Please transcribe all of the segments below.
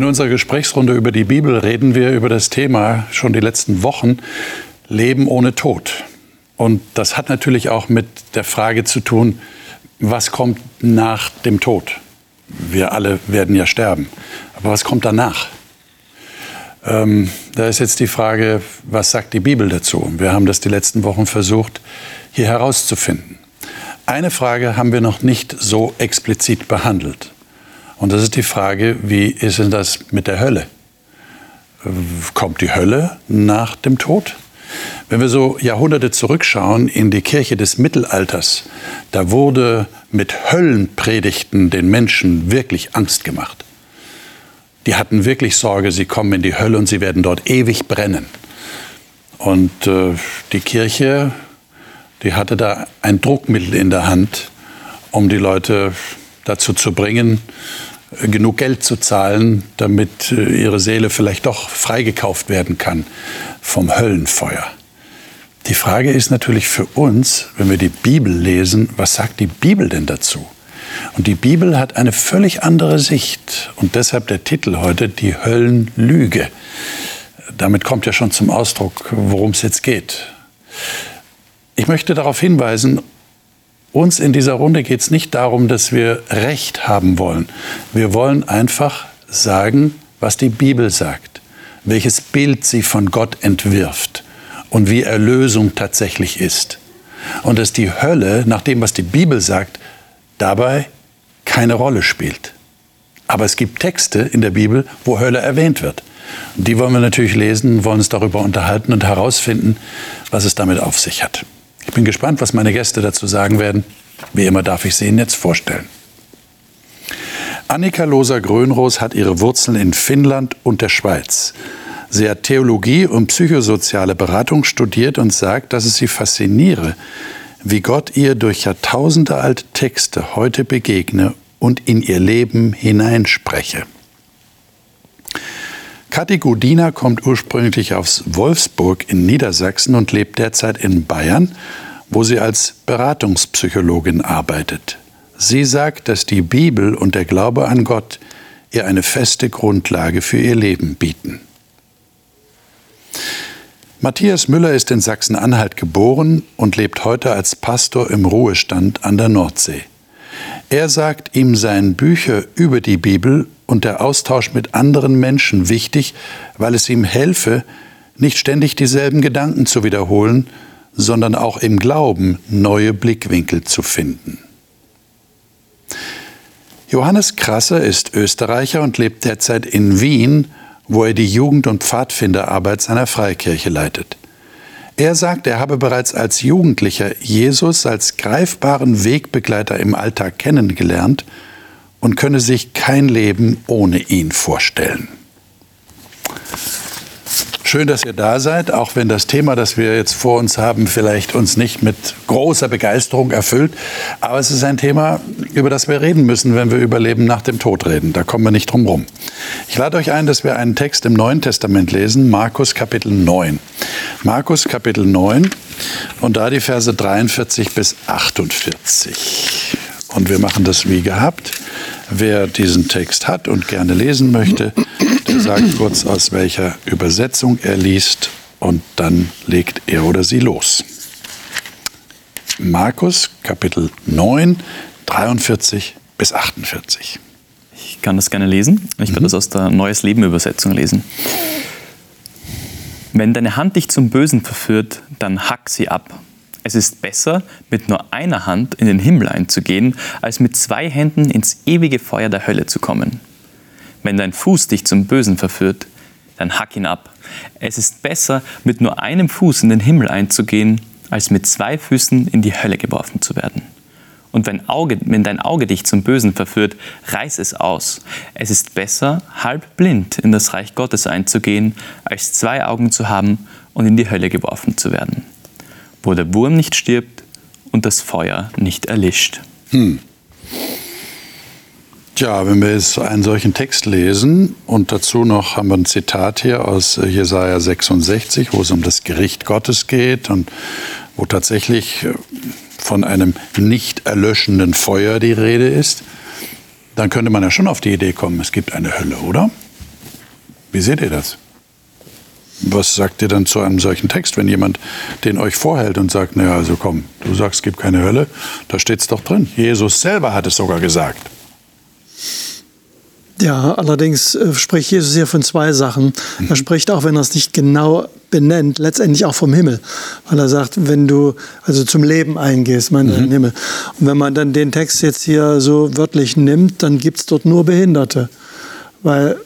In unserer Gesprächsrunde über die Bibel reden wir über das Thema schon die letzten Wochen Leben ohne Tod. Und das hat natürlich auch mit der Frage zu tun, was kommt nach dem Tod? Wir alle werden ja sterben. Aber was kommt danach? Ähm, da ist jetzt die Frage, was sagt die Bibel dazu? Wir haben das die letzten Wochen versucht, hier herauszufinden. Eine Frage haben wir noch nicht so explizit behandelt. Und das ist die Frage, wie ist denn das mit der Hölle? Kommt die Hölle nach dem Tod? Wenn wir so Jahrhunderte zurückschauen in die Kirche des Mittelalters, da wurde mit Höllenpredigten den Menschen wirklich Angst gemacht. Die hatten wirklich Sorge, sie kommen in die Hölle und sie werden dort ewig brennen. Und äh, die Kirche, die hatte da ein Druckmittel in der Hand, um die Leute dazu zu bringen, genug Geld zu zahlen, damit äh, ihre Seele vielleicht doch freigekauft werden kann vom Höllenfeuer. Die Frage ist natürlich für uns, wenn wir die Bibel lesen, was sagt die Bibel denn dazu? Und die Bibel hat eine völlig andere Sicht und deshalb der Titel heute die Höllenlüge. Damit kommt ja schon zum Ausdruck, worum es jetzt geht. Ich möchte darauf hinweisen, uns in dieser Runde geht es nicht darum, dass wir Recht haben wollen. Wir wollen einfach sagen, was die Bibel sagt, welches Bild sie von Gott entwirft und wie Erlösung tatsächlich ist. Und dass die Hölle, nach dem, was die Bibel sagt, dabei keine Rolle spielt. Aber es gibt Texte in der Bibel, wo Hölle erwähnt wird. Die wollen wir natürlich lesen, wollen uns darüber unterhalten und herausfinden, was es damit auf sich hat. Ich bin gespannt, was meine Gäste dazu sagen werden. Wie immer darf ich sie Ihnen jetzt vorstellen. Annika Loser-Grönroos hat ihre Wurzeln in Finnland und der Schweiz. Sie hat Theologie und psychosoziale Beratung studiert und sagt, dass es sie fasziniere, wie Gott ihr durch Jahrtausende alte Texte heute begegne und in ihr Leben hineinspreche. Kathi Gudina kommt ursprünglich aus Wolfsburg in Niedersachsen und lebt derzeit in Bayern, wo sie als Beratungspsychologin arbeitet. Sie sagt, dass die Bibel und der Glaube an Gott ihr eine feste Grundlage für ihr Leben bieten. Matthias Müller ist in Sachsen-Anhalt geboren und lebt heute als Pastor im Ruhestand an der Nordsee. Er sagt, ihm seien Bücher über die Bibel und der Austausch mit anderen Menschen wichtig, weil es ihm helfe, nicht ständig dieselben Gedanken zu wiederholen, sondern auch im Glauben neue Blickwinkel zu finden. Johannes Krasser ist Österreicher und lebt derzeit in Wien, wo er die Jugend- und Pfadfinderarbeit seiner Freikirche leitet. Er sagt, er habe bereits als Jugendlicher Jesus als greifbaren Wegbegleiter im Alltag kennengelernt und könne sich kein Leben ohne ihn vorstellen. Schön, dass ihr da seid, auch wenn das Thema, das wir jetzt vor uns haben, vielleicht uns nicht mit großer Begeisterung erfüllt. Aber es ist ein Thema, über das wir reden müssen, wenn wir über Leben nach dem Tod reden. Da kommen wir nicht drum rum. Ich lade euch ein, dass wir einen Text im Neuen Testament lesen, Markus Kapitel 9. Markus Kapitel 9 und da die Verse 43 bis 48. Und wir machen das wie gehabt. Wer diesen Text hat und gerne lesen möchte, der sagt kurz, aus welcher Übersetzung er liest und dann legt er oder sie los. Markus Kapitel 9, 43 bis 48. Ich kann das gerne lesen. Ich werde mhm. das aus der Neues Leben Übersetzung lesen. Wenn deine Hand dich zum Bösen verführt, dann hack sie ab es ist besser, mit nur einer Hand in den Himmel einzugehen, als mit zwei Händen ins ewige Feuer der Hölle zu kommen. Wenn dein Fuß dich zum Bösen verführt, dann hack ihn ab. Es ist besser, mit nur einem Fuß in den Himmel einzugehen, als mit zwei Füßen in die Hölle geworfen zu werden. Und wenn, Auge, wenn dein Auge dich zum Bösen verführt, reiß es aus. Es ist besser, halb blind in das Reich Gottes einzugehen, als zwei Augen zu haben und in die Hölle geworfen zu werden wo der Wurm nicht stirbt und das Feuer nicht erlischt. Hm. Tja, wenn wir jetzt einen solchen Text lesen und dazu noch haben wir ein Zitat hier aus Jesaja 66, wo es um das Gericht Gottes geht und wo tatsächlich äh, von einem nicht erlöschenden Feuer die Rede ist, dann könnte man ja schon auf die Idee kommen, es gibt eine Hölle, oder? Wie seht ihr das? Was sagt ihr dann zu einem solchen Text, wenn jemand den euch vorhält und sagt, naja, also komm, du sagst, es gibt keine Hölle, da steht es doch drin. Jesus selber hat es sogar gesagt. Ja, allerdings äh, spricht Jesus hier von zwei Sachen. Er spricht auch, wenn er es nicht genau benennt, letztendlich auch vom Himmel. Weil er sagt, wenn du also zum Leben eingehst, mein mhm. Himmel. Und wenn man dann den Text jetzt hier so wörtlich nimmt, dann gibt es dort nur Behinderte. Weil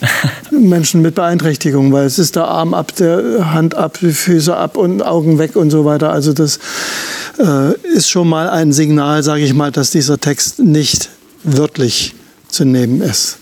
Menschen mit Beeinträchtigung, weil es ist der Arm ab, der Hand ab, die Füße ab und Augen weg und so weiter. Also das äh, ist schon mal ein Signal, sage ich mal, dass dieser Text nicht wörtlich zu nehmen ist.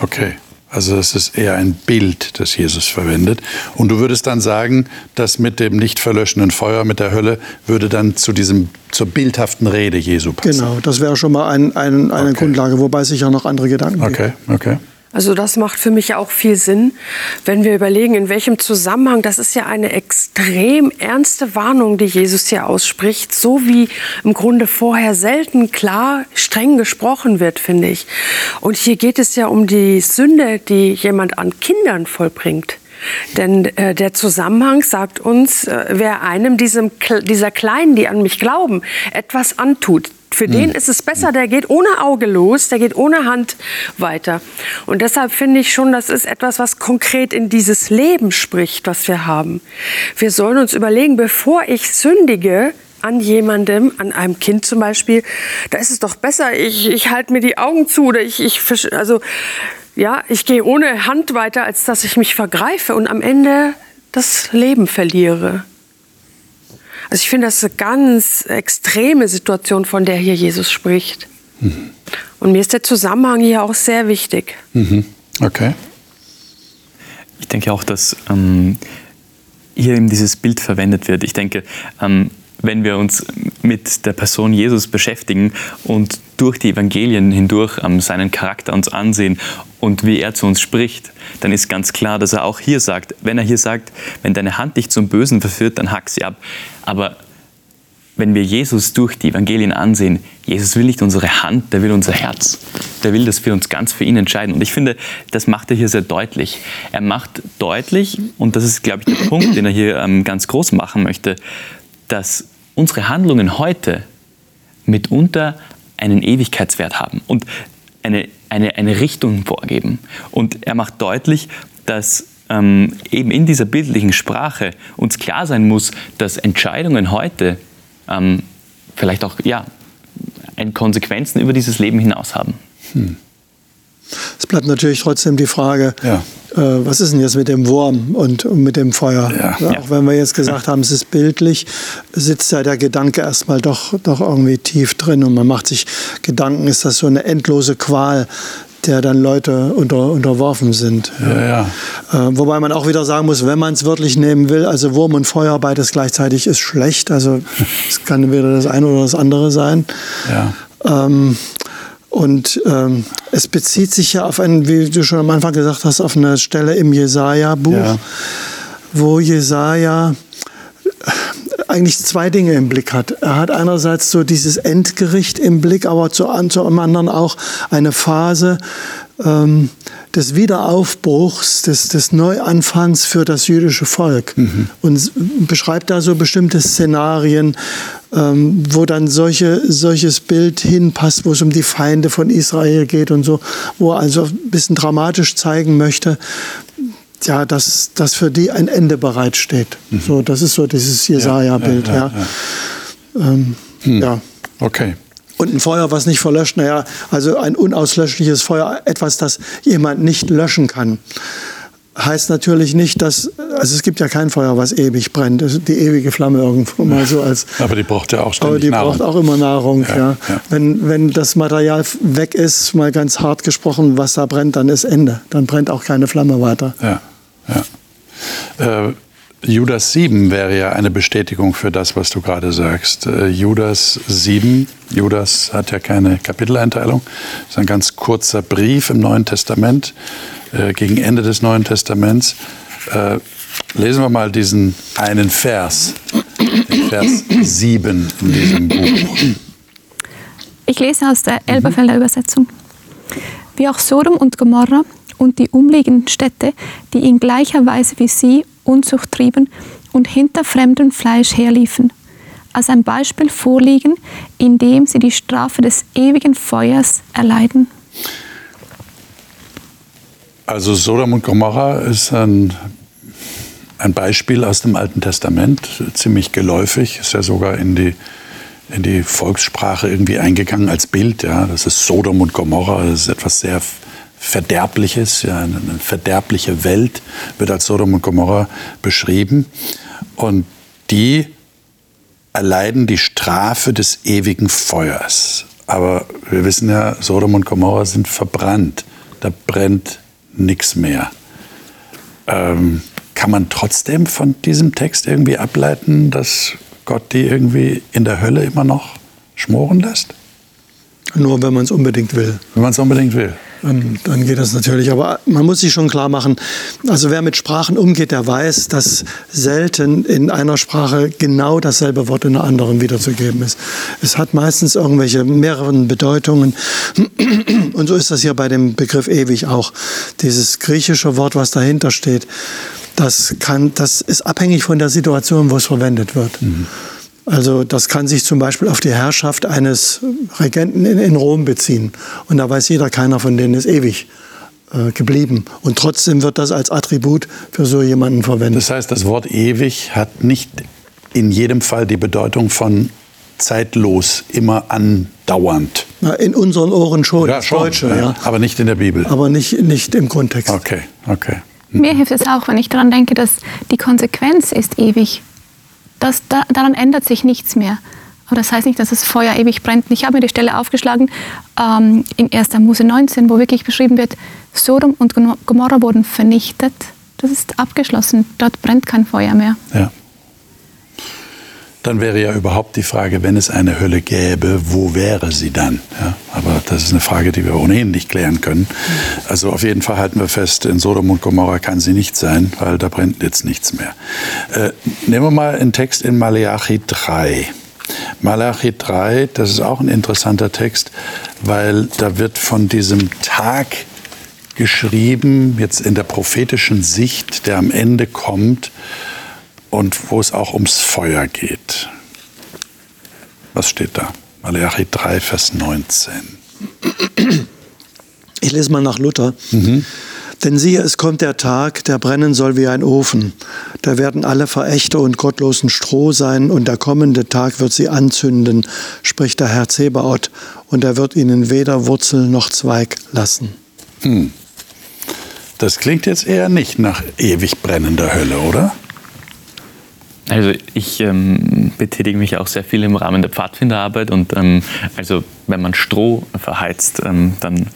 Okay. Also das ist eher ein Bild, das Jesus verwendet. Und du würdest dann sagen, dass mit dem nicht verlöschenden Feuer, mit der Hölle, würde dann zu diesem, zur bildhaften Rede Jesu passen. Genau, das wäre schon mal ein, ein, eine okay. Grundlage, wobei sicher noch andere Gedanken Okay, okay. Also das macht für mich auch viel Sinn, wenn wir überlegen, in welchem Zusammenhang, das ist ja eine extrem ernste Warnung, die Jesus hier ausspricht, so wie im Grunde vorher selten klar, streng gesprochen wird, finde ich. Und hier geht es ja um die Sünde, die jemand an Kindern vollbringt. Denn äh, der Zusammenhang sagt uns, äh, wer einem diesem, dieser Kleinen, die an mich glauben, etwas antut, für den hm. ist es besser, der geht ohne Auge los, der geht ohne Hand weiter. Und deshalb finde ich schon, das ist etwas, was konkret in dieses Leben spricht, was wir haben. Wir sollen uns überlegen, bevor ich sündige, an jemandem, an einem Kind zum Beispiel, da ist es doch besser, ich, ich halte mir die Augen zu oder ich, ich also ja, ich gehe ohne Hand weiter, als dass ich mich vergreife und am Ende das Leben verliere. Also ich finde das eine ganz extreme Situation, von der hier Jesus spricht. Mhm. Und mir ist der Zusammenhang hier auch sehr wichtig. Mhm. Okay. Ich denke auch, dass ähm, hier eben dieses Bild verwendet wird. Ich denke, ähm, wenn wir uns mit der Person Jesus beschäftigen und durch die Evangelien hindurch ähm, seinen Charakter uns ansehen und wie er zu uns spricht, dann ist ganz klar, dass er auch hier sagt, wenn er hier sagt, wenn deine Hand dich zum Bösen verführt, dann hack sie ab. Aber wenn wir Jesus durch die Evangelien ansehen, Jesus will nicht unsere Hand, der will unser Herz. Der will, dass wir uns ganz für ihn entscheiden. Und ich finde, das macht er hier sehr deutlich. Er macht deutlich, und das ist, glaube ich, der Punkt, den er hier ähm, ganz groß machen möchte, dass unsere Handlungen heute mitunter einen Ewigkeitswert haben und eine, eine, eine Richtung vorgeben. Und er macht deutlich, dass ähm, eben in dieser bildlichen Sprache uns klar sein muss, dass Entscheidungen heute ähm, vielleicht auch ja, Konsequenzen über dieses Leben hinaus haben. Hm. Es bleibt natürlich trotzdem die Frage, ja. äh, was ist denn jetzt mit dem Wurm und, und mit dem Feuer? Ja. Ja, auch wenn wir jetzt gesagt haben, es ist bildlich, sitzt ja der Gedanke erstmal doch, doch irgendwie tief drin und man macht sich Gedanken, ist das so eine endlose Qual, der dann Leute unter, unterworfen sind. Ja, ja. Äh, wobei man auch wieder sagen muss, wenn man es wörtlich nehmen will, also Wurm und Feuer beides gleichzeitig ist schlecht. Also es kann weder das eine oder das andere sein. Ja. Ähm, und ähm, es bezieht sich ja auf einen, wie du schon am Anfang gesagt hast, auf eine Stelle im Jesaja-Buch, ja. wo Jesaja eigentlich zwei Dinge im Blick hat. Er hat einerseits so dieses Endgericht im Blick, aber zu, zum anderen auch eine Phase ähm, des Wiederaufbruchs, des, des Neuanfangs für das jüdische Volk. Mhm. Und beschreibt da so bestimmte Szenarien, ähm, wo dann solche, solches Bild hinpasst, wo es um die Feinde von Israel geht und so, wo er also ein bisschen dramatisch zeigen möchte, ja, dass, dass für die ein Ende bereitsteht. Mhm. So, das ist so dieses Jesaja-Bild. Ja, ja, ja. Ähm, hm. ja. Okay. Und ein Feuer, was nicht verlöscht, naja, also ein unauslöschliches Feuer, etwas, das jemand nicht löschen kann heißt natürlich nicht, dass, also es gibt ja kein Feuer, was ewig brennt, die ewige Flamme irgendwo mal so als. Aber die braucht ja auch ständig Aber die Nahrung. braucht auch immer Nahrung, ja, ja. ja. Wenn, wenn das Material weg ist, mal ganz hart gesprochen, was da brennt, dann ist Ende. Dann brennt auch keine Flamme weiter. Ja, ja. Äh, Judas 7 wäre ja eine Bestätigung für das, was du gerade sagst. Äh, Judas 7, Judas hat ja keine Kapiteleinteilung, ist ein ganz kurzer Brief im Neuen Testament. Äh, gegen Ende des Neuen Testaments. Äh, lesen wir mal diesen einen Vers, den Vers 7 in diesem Buch. Ich lese aus der Elberfelder Übersetzung. Wie auch Sodom und Gomorra und die umliegenden Städte, die in gleicher Weise wie sie Unzucht trieben und hinter fremdem Fleisch herliefen, als ein Beispiel vorliegen, indem sie die Strafe des ewigen Feuers erleiden. Also Sodom und Gomorra ist ein, ein Beispiel aus dem Alten Testament, ziemlich geläufig, ist ja sogar in die, in die Volkssprache irgendwie eingegangen als Bild. Ja. Das ist Sodom und Gomorra, das ist etwas sehr Verderbliches, ja, eine verderbliche Welt wird als Sodom und Gomorra beschrieben. Und die erleiden die Strafe des ewigen Feuers. Aber wir wissen ja, Sodom und Gomorra sind verbrannt. Da brennt nichts mehr. Ähm, kann man trotzdem von diesem Text irgendwie ableiten, dass Gott die irgendwie in der Hölle immer noch schmoren lässt? Nur wenn man es unbedingt will. Wenn man es unbedingt will. Dann, dann, geht das natürlich. Aber man muss sich schon klar machen, also wer mit Sprachen umgeht, der weiß, dass selten in einer Sprache genau dasselbe Wort in einer anderen wiederzugeben ist. Es hat meistens irgendwelche mehreren Bedeutungen. Und so ist das hier bei dem Begriff ewig auch. Dieses griechische Wort, was dahinter steht, das, kann, das ist abhängig von der Situation, wo es verwendet wird. Mhm. Also das kann sich zum Beispiel auf die Herrschaft eines Regenten in, in Rom beziehen. Und da weiß jeder, keiner von denen ist ewig äh, geblieben. Und trotzdem wird das als Attribut für so jemanden verwendet. Das heißt, das Wort ewig hat nicht in jedem Fall die Bedeutung von zeitlos, immer andauernd. Na, in unseren Ohren schon, ja, schon Deutsche, ja. ja. Aber nicht in der Bibel. Aber nicht, nicht im Kontext. Okay, okay. Mir hilft es auch, wenn ich daran denke, dass die Konsequenz ist ewig das, da, daran ändert sich nichts mehr. Aber das heißt nicht, dass das Feuer ewig brennt. Ich habe mir die Stelle aufgeschlagen ähm, in 1. Mose 19, wo wirklich beschrieben wird, Sodom und Gomorra wurden vernichtet. Das ist abgeschlossen. Dort brennt kein Feuer mehr. Ja dann wäre ja überhaupt die Frage, wenn es eine Hölle gäbe, wo wäre sie dann? Ja, aber das ist eine Frage, die wir ohnehin nicht klären können. Also auf jeden Fall halten wir fest, in Sodom und Gomorra kann sie nicht sein, weil da brennt jetzt nichts mehr. Äh, nehmen wir mal einen Text in Malachi 3. Malachi 3, das ist auch ein interessanter Text, weil da wird von diesem Tag geschrieben, jetzt in der prophetischen Sicht, der am Ende kommt, und wo es auch ums Feuer geht. Was steht da? Malachi 3, Vers 19. Ich lese mal nach Luther. Mhm. Denn siehe, es kommt der Tag, der brennen soll wie ein Ofen. Da werden alle Verächter und Gottlosen Stroh sein, und der kommende Tag wird sie anzünden, spricht der Herr Zebaoth, und er wird ihnen weder Wurzel noch Zweig lassen. Hm. Das klingt jetzt eher nicht nach ewig brennender Hölle, oder? Also ich ähm, betätige mich auch sehr viel im Rahmen der Pfadfinderarbeit und ähm, also wenn man Stroh verheizt, ähm, dann,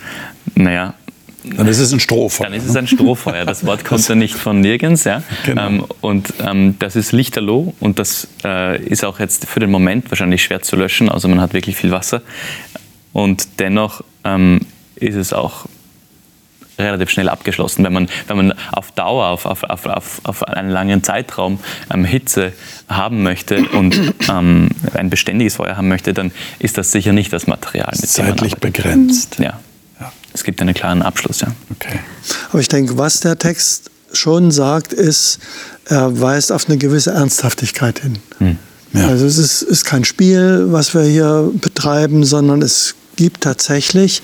naja, dann ist es ein Strohfeuer. Dann ist es ein Strohfeuer. Das Wort kommt dann nicht von nirgends. Ja? Genau. Ähm, und ähm, das ist lichterloh und das äh, ist auch jetzt für den Moment wahrscheinlich schwer zu löschen, also man hat wirklich viel Wasser. Und dennoch ähm, ist es auch relativ schnell abgeschlossen. Wenn man, wenn man auf Dauer, auf, auf, auf, auf einen langen Zeitraum ähm, Hitze haben möchte und ähm, ein beständiges Feuer haben möchte, dann ist das sicher nicht das Material, mit dem man Zeitlich begrenzt. Ja. ja. Es gibt einen klaren Abschluss, ja. Okay. Aber ich denke, was der Text schon sagt, ist, er weist auf eine gewisse Ernsthaftigkeit hin. Hm. Ja. Also es ist, ist kein Spiel, was wir hier betreiben, sondern es gibt tatsächlich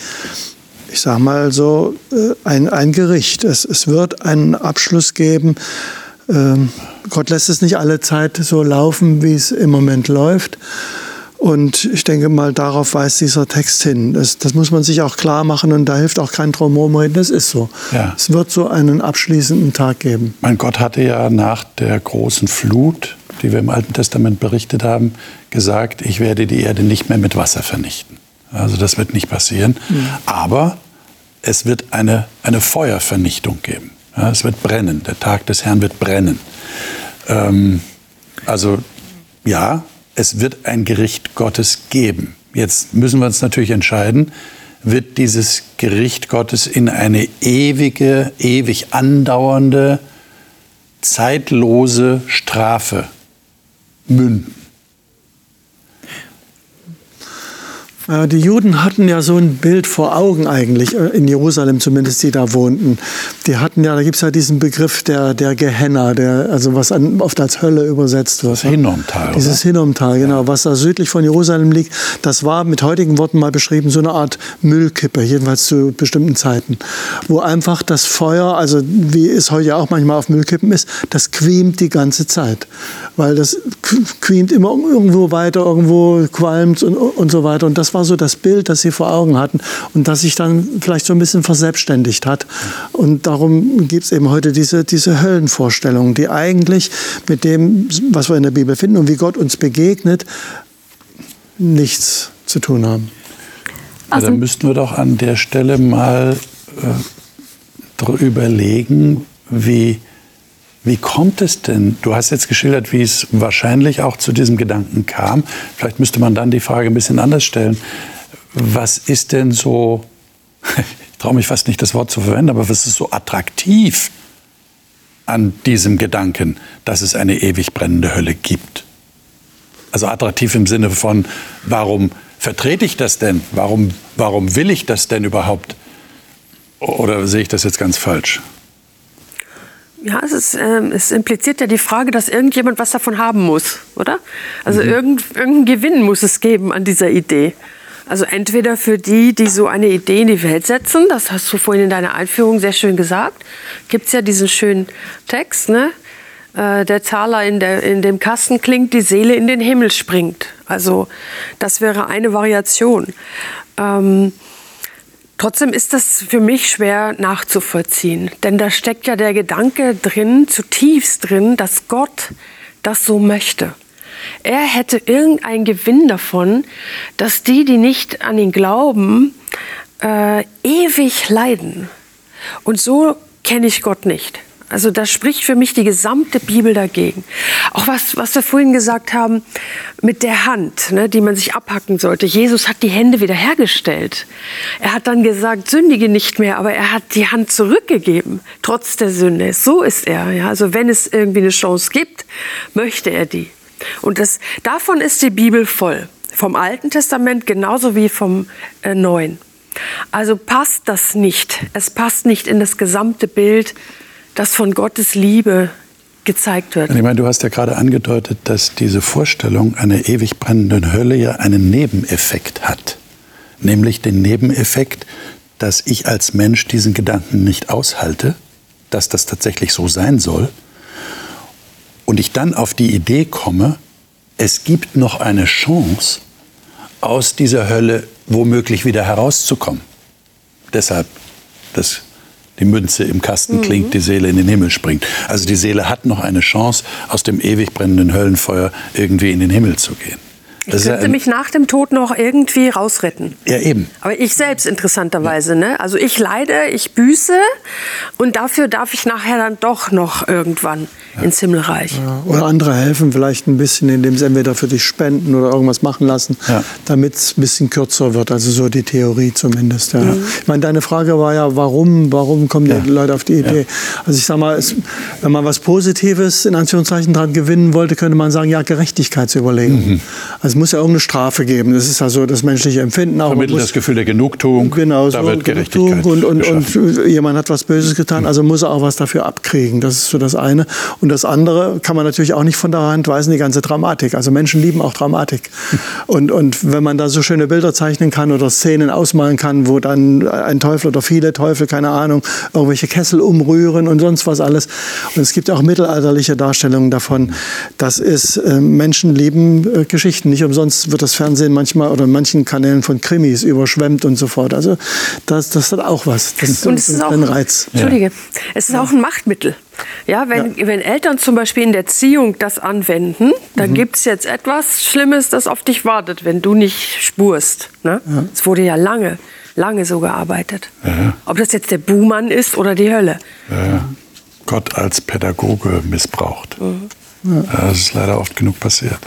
ich sage mal so, äh, ein, ein Gericht. Es, es wird einen Abschluss geben. Ähm, Gott lässt es nicht alle Zeit so laufen, wie es im Moment läuft. Und ich denke mal, darauf weist dieser Text hin. Das, das muss man sich auch klar machen und da hilft auch kein Drumherum. Das ist so. Ja. Es wird so einen abschließenden Tag geben. Mein Gott hatte ja nach der großen Flut, die wir im Alten Testament berichtet haben, gesagt, ich werde die Erde nicht mehr mit Wasser vernichten. Also das wird nicht passieren. Mhm. Aber es wird eine, eine Feuervernichtung geben. Ja, es wird brennen. Der Tag des Herrn wird brennen. Ähm, also ja, es wird ein Gericht Gottes geben. Jetzt müssen wir uns natürlich entscheiden, wird dieses Gericht Gottes in eine ewige, ewig andauernde, zeitlose Strafe münden? Äh, die Juden hatten ja so ein Bild vor Augen eigentlich, äh, in Jerusalem zumindest, die da wohnten. Die hatten ja, da gibt es ja diesen Begriff der, der Gehenna, der, also was an, oft als Hölle übersetzt wird. Das Hinnomtal. Dieses Hinnomtal, genau, ja. was da südlich von Jerusalem liegt. Das war mit heutigen Worten mal beschrieben, so eine Art Müllkippe, jedenfalls zu bestimmten Zeiten, wo einfach das Feuer, also wie es heute auch manchmal auf Müllkippen ist, das quiemt die ganze Zeit. Weil das quiemt immer irgendwo weiter, irgendwo qualmt und, und so weiter. Und das war so das Bild, das sie vor Augen hatten und das sich dann vielleicht so ein bisschen verselbstständigt hat. Und darum gibt es eben heute diese, diese Höllenvorstellungen, die eigentlich mit dem, was wir in der Bibel finden und wie Gott uns begegnet, nichts zu tun haben. Also, dann müssten wir doch an der Stelle mal äh, überlegen, wie wie kommt es denn? Du hast jetzt geschildert, wie es wahrscheinlich auch zu diesem Gedanken kam. Vielleicht müsste man dann die Frage ein bisschen anders stellen. Was ist denn so, ich traue mich fast nicht das Wort zu verwenden, aber was ist so attraktiv an diesem Gedanken, dass es eine ewig brennende Hölle gibt? Also attraktiv im Sinne von, warum vertrete ich das denn? Warum, warum will ich das denn überhaupt? Oder sehe ich das jetzt ganz falsch? Ja, es, ist, ähm, es impliziert ja die Frage, dass irgendjemand was davon haben muss, oder? Also mhm. irgend, irgendeinen Gewinn muss es geben an dieser Idee. Also entweder für die, die so eine Idee in die Welt setzen, das hast du vorhin in deiner Einführung sehr schön gesagt, gibt es ja diesen schönen Text, ne? Äh, der Zahler in, der, in dem Kasten klingt, die Seele in den Himmel springt. Also das wäre eine Variation. Ähm, Trotzdem ist das für mich schwer nachzuvollziehen, denn da steckt ja der Gedanke drin, zutiefst drin, dass Gott das so möchte. Er hätte irgendeinen Gewinn davon, dass die, die nicht an ihn glauben, äh, ewig leiden. Und so kenne ich Gott nicht. Also da spricht für mich die gesamte Bibel dagegen. Auch was, was wir vorhin gesagt haben mit der Hand, ne, die man sich abhacken sollte. Jesus hat die Hände wiederhergestellt. Er hat dann gesagt, sündige nicht mehr, aber er hat die Hand zurückgegeben, trotz der Sünde. So ist er. Ja? Also wenn es irgendwie eine Chance gibt, möchte er die. Und das, davon ist die Bibel voll. Vom Alten Testament genauso wie vom äh, Neuen. Also passt das nicht. Es passt nicht in das gesamte Bild das von Gottes Liebe gezeigt wird. Ich meine, du hast ja gerade angedeutet, dass diese Vorstellung einer ewig brennenden Hölle ja einen Nebeneffekt hat. Nämlich den Nebeneffekt, dass ich als Mensch diesen Gedanken nicht aushalte, dass das tatsächlich so sein soll. Und ich dann auf die Idee komme, es gibt noch eine Chance, aus dieser Hölle womöglich wieder herauszukommen. Deshalb das die Münze im Kasten klingt, mhm. die Seele in den Himmel springt. Also die Seele hat noch eine Chance, aus dem ewig brennenden Höllenfeuer irgendwie in den Himmel zu gehen. Ich könnte ja mich nach dem Tod noch irgendwie rausretten. Ja, eben. Aber ich selbst interessanterweise. Ja. Ne? Also ich leide, ich büße und dafür darf ich nachher dann doch noch irgendwann ja. ins Himmelreich. Ja. Oder andere helfen vielleicht ein bisschen, indem sie entweder für dich spenden oder irgendwas machen lassen, damit es ein bisschen kürzer wird. Also so die Theorie zumindest. Mhm. Ich meine, deine Frage war ja, warum, warum kommen die Leute auf die Idee? Also ich sage mal, es, wenn man was Positives in Anführungszeichen dran gewinnen wollte, könnte man sagen, ja, Gerechtigkeitsüberlegung. Mhm. Also muss ja irgendeine Strafe geben. Das ist also das menschliche Empfinden. Auch Vermittelt das Gefühl der Genugtuung. Genau, da so wird Gerechtigkeit und, und, und, jemand hat was Böses getan, also muss er auch was dafür abkriegen. Das ist so das eine. Und das andere kann man natürlich auch nicht von der Hand weisen, die ganze Dramatik. Also Menschen lieben auch Dramatik. Und, und wenn man da so schöne Bilder zeichnen kann oder Szenen ausmalen kann, wo dann ein Teufel oder viele Teufel, keine Ahnung, irgendwelche Kessel umrühren und sonst was alles. Und es gibt auch mittelalterliche Darstellungen davon. Das ist, äh, Menschen lieben äh, Geschichten, nicht umsonst wird das Fernsehen manchmal oder in manchen Kanälen von Krimis überschwemmt und so fort. Also das, das hat auch was. Das ist, und es ist auch, ein Reiz. Entschuldige, es ist auch ein Machtmittel. Ja, wenn, ja. wenn Eltern zum Beispiel in der Erziehung das anwenden, dann mhm. gibt es jetzt etwas Schlimmes, das auf dich wartet, wenn du nicht spurst. Ne? Ja. Es wurde ja lange, lange so gearbeitet. Ja. Ob das jetzt der Buhmann ist oder die Hölle. Gott als Pädagoge missbraucht. Mhm. das ist leider oft genug passiert.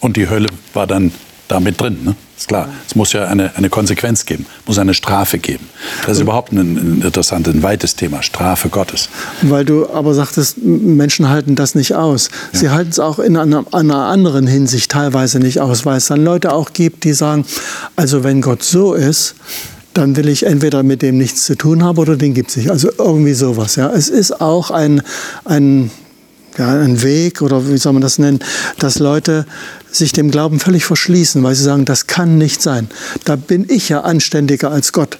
Und die Hölle war dann damit drin. Ne? Ist klar. Es muss ja eine, eine Konsequenz geben, muss eine Strafe geben. Das ist überhaupt ein, ein interessantes, ein weites Thema, Strafe Gottes. Weil du aber sagtest, Menschen halten das nicht aus. Ja. Sie halten es auch in einer, einer, anderen Hinsicht teilweise nicht aus, weil es dann Leute auch gibt, die sagen, also wenn Gott so ist, dann will ich entweder mit dem nichts zu tun haben oder den gibt es nicht. Also irgendwie sowas. Ja. Es ist auch ein, ein ja, ein Weg oder wie soll man das nennen, dass Leute sich dem Glauben völlig verschließen, weil sie sagen, das kann nicht sein. Da bin ich ja anständiger als Gott.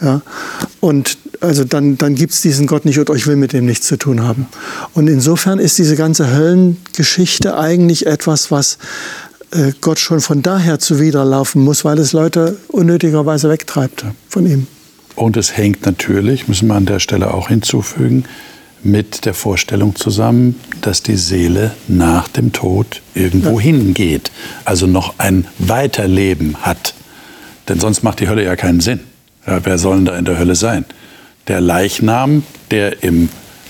Ja? Und also dann, dann gibt es diesen Gott nicht oder ich will mit dem nichts zu tun haben. Und insofern ist diese ganze Höllengeschichte eigentlich etwas, was äh, Gott schon von daher zuwiderlaufen muss, weil es Leute unnötigerweise wegtreibt von ihm. Und es hängt natürlich, müssen wir an der Stelle auch hinzufügen, mit der Vorstellung zusammen, dass die Seele nach dem Tod irgendwo hingeht, also noch ein Weiterleben hat. Denn sonst macht die Hölle ja keinen Sinn. Ja, wer soll denn da in der Hölle sein? Der Leichnam, der im,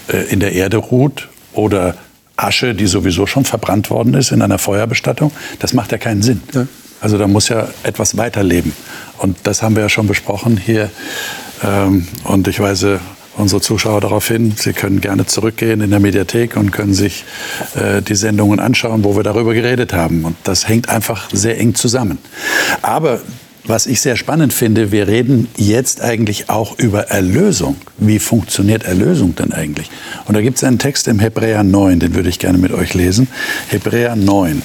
äh, in der Erde ruht oder Asche, die sowieso schon verbrannt worden ist in einer Feuerbestattung, das macht ja keinen Sinn. Ja. Also da muss ja etwas weiterleben. Und das haben wir ja schon besprochen hier. Ähm, und ich weise unsere Zuschauer darauf hin, sie können gerne zurückgehen in der Mediathek und können sich äh, die Sendungen anschauen, wo wir darüber geredet haben. Und das hängt einfach sehr eng zusammen. Aber was ich sehr spannend finde, wir reden jetzt eigentlich auch über Erlösung. Wie funktioniert Erlösung denn eigentlich? Und da gibt es einen Text im Hebräer 9, den würde ich gerne mit euch lesen. Hebräer 9.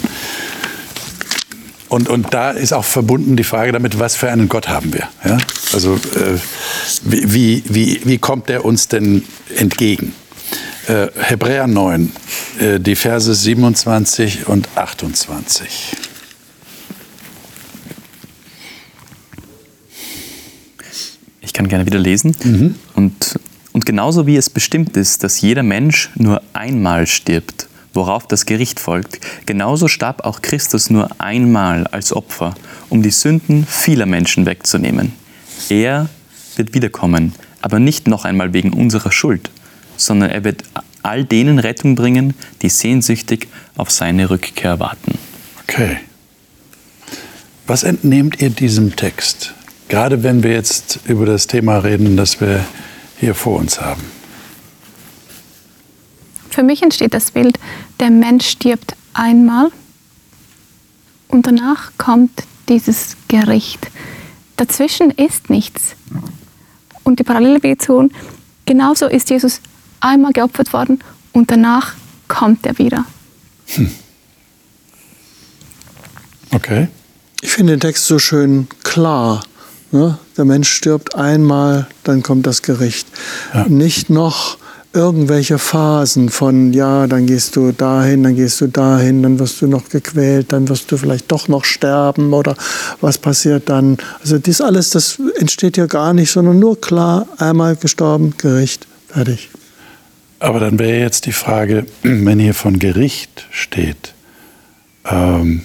Und, und da ist auch verbunden die Frage damit, was für einen Gott haben wir? Ja? Also äh, wie, wie, wie kommt der uns denn entgegen? Äh, Hebräer 9, äh, die Verse 27 und 28. Ich kann gerne wieder lesen. Mhm. Und, und genauso wie es bestimmt ist, dass jeder Mensch nur einmal stirbt, worauf das Gericht folgt, genauso starb auch Christus nur einmal als Opfer, um die Sünden vieler Menschen wegzunehmen. Er wird wiederkommen, aber nicht noch einmal wegen unserer Schuld, sondern er wird all denen Rettung bringen, die sehnsüchtig auf seine Rückkehr warten. Okay. Was entnehmt ihr diesem Text? Gerade wenn wir jetzt über das Thema reden, das wir hier vor uns haben. Für mich entsteht das Bild, der Mensch stirbt einmal und danach kommt dieses Gericht. Dazwischen ist nichts. Und die Parallelvision, genauso ist Jesus einmal geopfert worden und danach kommt er wieder. Hm. Okay. Ich finde den Text so schön klar. Ne? Der Mensch stirbt einmal, dann kommt das Gericht. Ja. Nicht noch irgendwelche Phasen von, ja, dann gehst du dahin, dann gehst du dahin, dann wirst du noch gequält, dann wirst du vielleicht doch noch sterben oder was passiert dann. Also dies alles, das entsteht ja gar nicht, sondern nur klar, einmal gestorben, Gericht, fertig. Aber dann wäre jetzt die Frage, wenn hier von Gericht steht, ähm,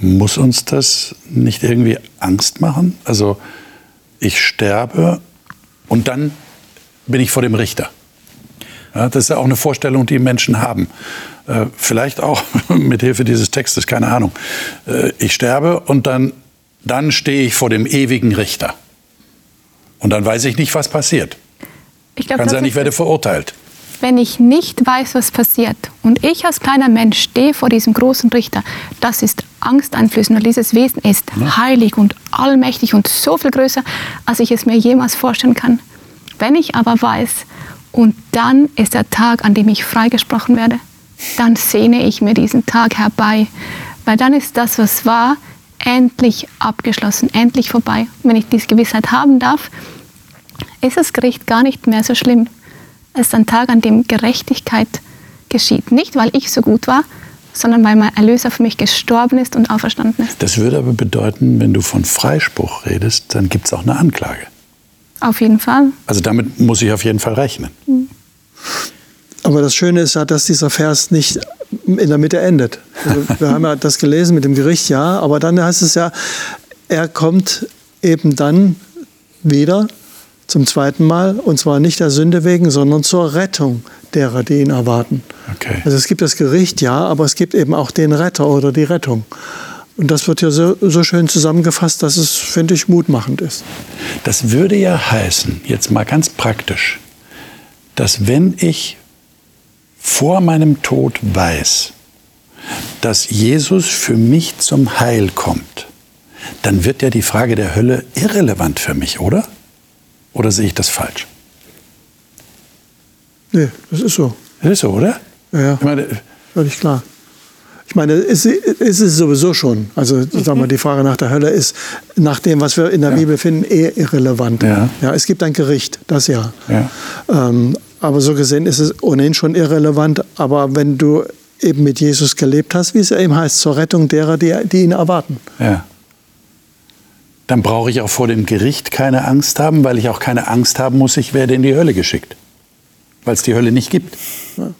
muss uns das nicht irgendwie Angst machen? Also ich sterbe und dann bin ich vor dem Richter. Ja, das ist ja auch eine Vorstellung, die Menschen haben. Äh, vielleicht auch mit Hilfe dieses Textes, keine Ahnung. Äh, ich sterbe und dann, dann stehe ich vor dem ewigen Richter. Und dann weiß ich nicht, was passiert. Ich glaub, Kann sein, ich werde verurteilt. Wenn ich nicht weiß, was passiert und ich als kleiner Mensch stehe vor diesem großen Richter, das ist angsteinflößend, weil dieses Wesen ist ja. heilig und allmächtig und so viel größer, als ich es mir jemals vorstellen kann. Wenn ich aber weiß, und dann ist der Tag, an dem ich freigesprochen werde. Dann sehne ich mir diesen Tag herbei, weil dann ist das, was war, endlich abgeschlossen, endlich vorbei. Und wenn ich diese Gewissheit haben darf, ist das Gericht gar nicht mehr so schlimm. Es ist ein Tag, an dem Gerechtigkeit geschieht. Nicht, weil ich so gut war, sondern weil mein Erlöser für mich gestorben ist und auferstanden ist. Das würde aber bedeuten, wenn du von Freispruch redest, dann gibt es auch eine Anklage. Auf jeden Fall. Also damit muss ich auf jeden Fall rechnen. Mhm. Aber das Schöne ist ja, dass dieser Vers nicht in der Mitte endet. Also wir haben ja das gelesen mit dem Gericht, ja, aber dann heißt es ja, er kommt eben dann wieder zum zweiten Mal und zwar nicht der Sünde wegen, sondern zur Rettung derer, die ihn erwarten. Okay. Also es gibt das Gericht, ja, aber es gibt eben auch den Retter oder die Rettung. Und das wird hier so, so schön zusammengefasst, dass es, finde ich, mutmachend ist. Das würde ja heißen, jetzt mal ganz praktisch, dass wenn ich vor meinem Tod weiß, dass Jesus für mich zum Heil kommt, dann wird ja die Frage der Hölle irrelevant für mich, oder? Oder sehe ich das falsch? Nee, das ist so. Das ist so, oder? Ja, Ich meine, völlig klar. Ich meine, es, es ist sowieso schon. Also sag mal, die Frage nach der Hölle ist nach dem, was wir in der Bibel finden, eher irrelevant. Ja. Ja, es gibt ein Gericht, das ja. Ja. Ähm, aber so gesehen ist es ohnehin schon irrelevant. Aber wenn du eben mit Jesus gelebt hast, wie es ja eben heißt, zur Rettung derer, die, die ihn erwarten. ja. Dann brauche ich auch vor dem Gericht keine Angst haben, weil ich auch keine Angst haben muss, ich werde in die Hölle geschickt. Weil es die Hölle nicht gibt. Ja,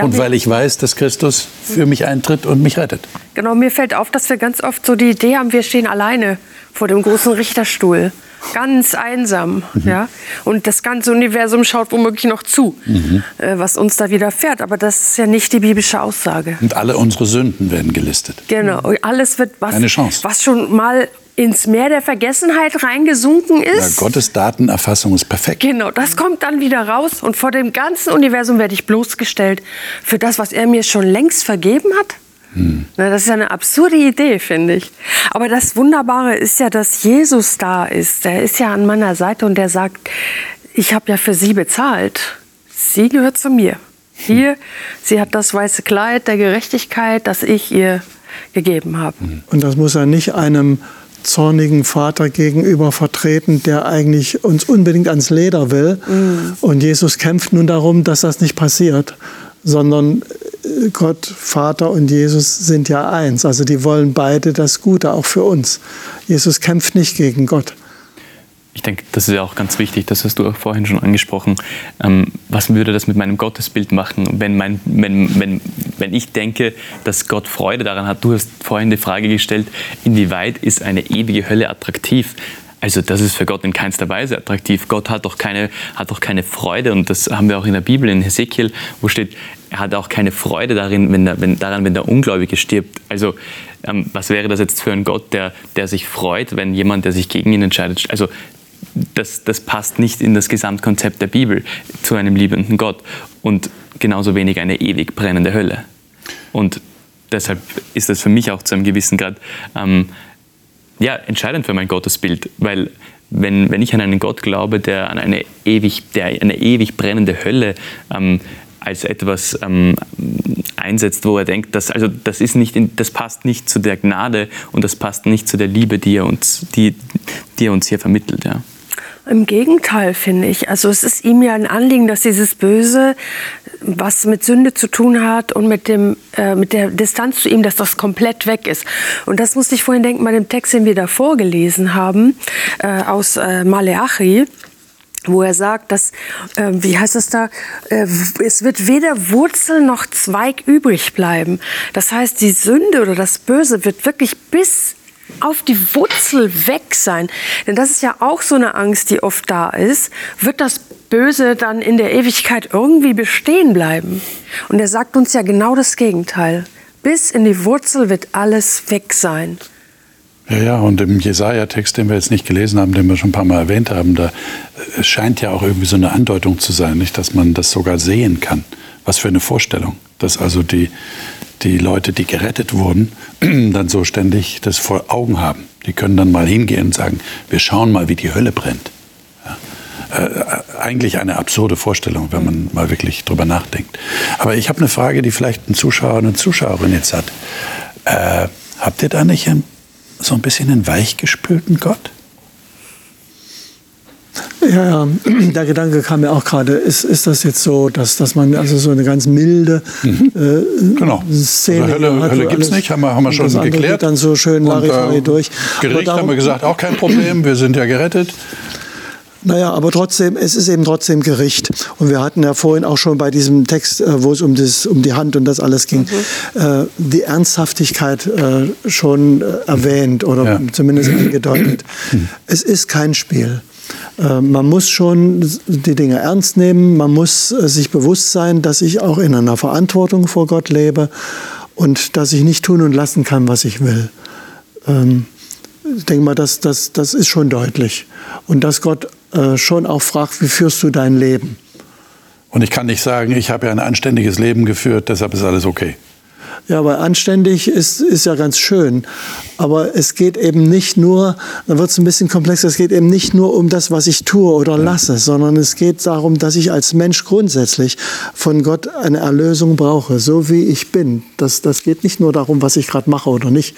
und mir- weil ich weiß, dass Christus für mich eintritt und mich rettet. Genau, mir fällt auf, dass wir ganz oft so die Idee haben, wir stehen alleine vor dem großen Richterstuhl. Ganz einsam. Ja? Und das ganze Universum schaut womöglich noch zu, äh, was uns da widerfährt. Aber das ist ja nicht die biblische Aussage. Und alle unsere Sünden werden gelistet. Genau. Und Alles wird, was, Keine Chance. was schon mal ins Meer der Vergessenheit reingesunken Ja, ist. Gottes Datenerfassung ist perfekt. Genau, das kommt dann wieder raus und vor dem ganzen Universum werde ich bloßgestellt für das, was er mir schon längst vergeben hat. Na, das ist eine absurde Idee, finde ich. Aber das Wunderbare ist ja, dass Jesus da ist. Der ist ja an meiner Seite und der sagt, ich habe ja für sie bezahlt. Sie gehört zu mir. Hier, sie hat das weiße Kleid der Gerechtigkeit, das ich ihr gegeben habe. Und das muss er nicht einem zornigen Vater gegenüber vertreten, der eigentlich uns unbedingt ans Leder will. Und Jesus kämpft nun darum, dass das nicht passiert, sondern äh, Gott, Vater und Jesus sind ja eins. Also die wollen beide das Gute, auch für uns. Jesus kämpft nicht gegen Gott. Ich denke, das ist ja auch ganz wichtig, das hast du auch vorhin schon angesprochen. Ähm, was würde das mit meinem Gottesbild machen, wenn, mein, wenn, wenn, wenn ich denke, dass Gott Freude daran hat? Du hast vorhin die Frage gestellt, inwieweit ist eine ewige Hölle attraktiv? Also das ist für Gott in keinster Weise attraktiv. Gott hat doch keine, hat doch keine Freude und das haben wir auch in der Bibel, in Hesekiel, wo steht, er hat auch keine Freude darin, wenn der, wenn, daran, wenn der Ungläubige stirbt. Also ähm, was wäre das jetzt für ein Gott, der, der sich freut, wenn jemand, der sich gegen ihn entscheidet, also das, das passt nicht in das Gesamtkonzept der Bibel zu einem liebenden Gott und genauso wenig eine ewig brennende Hölle. Und deshalb ist das für mich auch zu einem gewissen Grad ähm, ja, entscheidend für mein Gottesbild, weil wenn, wenn ich an einen Gott glaube, der an eine ewig, der eine ewig brennende Hölle ähm, als etwas ähm, einsetzt, wo er denkt, dass, also das, ist nicht in, das passt nicht zu der Gnade und das passt nicht zu der Liebe, die er uns, die, die er uns hier vermittelt. Ja. Im Gegenteil, finde ich. Also es ist ihm ja ein Anliegen, dass dieses Böse, was mit Sünde zu tun hat und mit, dem, äh, mit der Distanz zu ihm, dass das komplett weg ist. Und das musste ich vorhin denken bei dem Text, den wir da vorgelesen haben, äh, aus äh, Maleachi wo er sagt, dass, äh, wie heißt es da, äh, es wird weder Wurzel noch Zweig übrig bleiben. Das heißt, die Sünde oder das Böse wird wirklich bis auf die Wurzel weg sein. Denn das ist ja auch so eine Angst, die oft da ist. Wird das Böse dann in der Ewigkeit irgendwie bestehen bleiben? Und er sagt uns ja genau das Gegenteil. Bis in die Wurzel wird alles weg sein. Ja, ja, und im Jesaja-Text, den wir jetzt nicht gelesen haben, den wir schon ein paar Mal erwähnt haben, da äh, scheint ja auch irgendwie so eine Andeutung zu sein, nicht, dass man das sogar sehen kann. Was für eine Vorstellung, dass also die, die Leute, die gerettet wurden, dann so ständig das vor Augen haben. Die können dann mal hingehen und sagen, wir schauen mal, wie die Hölle brennt. Ja. Äh, eigentlich eine absurde Vorstellung, wenn man mal wirklich drüber nachdenkt. Aber ich habe eine Frage, die vielleicht ein Zuschauer und eine Zuschauerin jetzt hat. Äh, habt ihr da nicht so ein bisschen einen weichgespülten Gott? Ja, ja, der Gedanke kam mir auch gerade, ist, ist das jetzt so, dass, dass man also so eine ganz milde äh, Genau. Szene Also Hölle, hat, Hölle gibt es nicht, haben wir, haben wir schon das geklärt. dann so schön Und, äh, durch. Gericht darum- haben wir gesagt, auch kein Problem, wir sind ja gerettet. Naja, aber trotzdem, es ist eben trotzdem Gericht. Und wir hatten ja vorhin auch schon bei diesem Text, äh, wo es um, das, um die Hand und das alles ging, äh, die Ernsthaftigkeit äh, schon äh, erwähnt oder Ja. zumindest angedeutet. es ist kein Spiel. Man muss schon die Dinge ernst nehmen, man muss sich bewusst sein, dass ich auch in einer Verantwortung vor Gott lebe und dass ich nicht tun und lassen kann, was ich will. ähm, ich denke mal, das, das, das ist schon deutlich. Und dass Gott äh, schon auch fragt, wie führst du dein Leben? Und ich kann nicht sagen, ich habe ja ein anständiges Leben geführt, deshalb ist alles okay. Ja, weil anständig ist, ist ja ganz schön. Aber es geht eben nicht nur, dann wird es ein bisschen komplexer, es geht eben nicht nur um das, was ich tue oder lasse, sondern es geht darum, dass ich als Mensch grundsätzlich von Gott eine Erlösung brauche, so wie ich bin. Das, das geht nicht nur darum, was ich gerade mache oder nicht.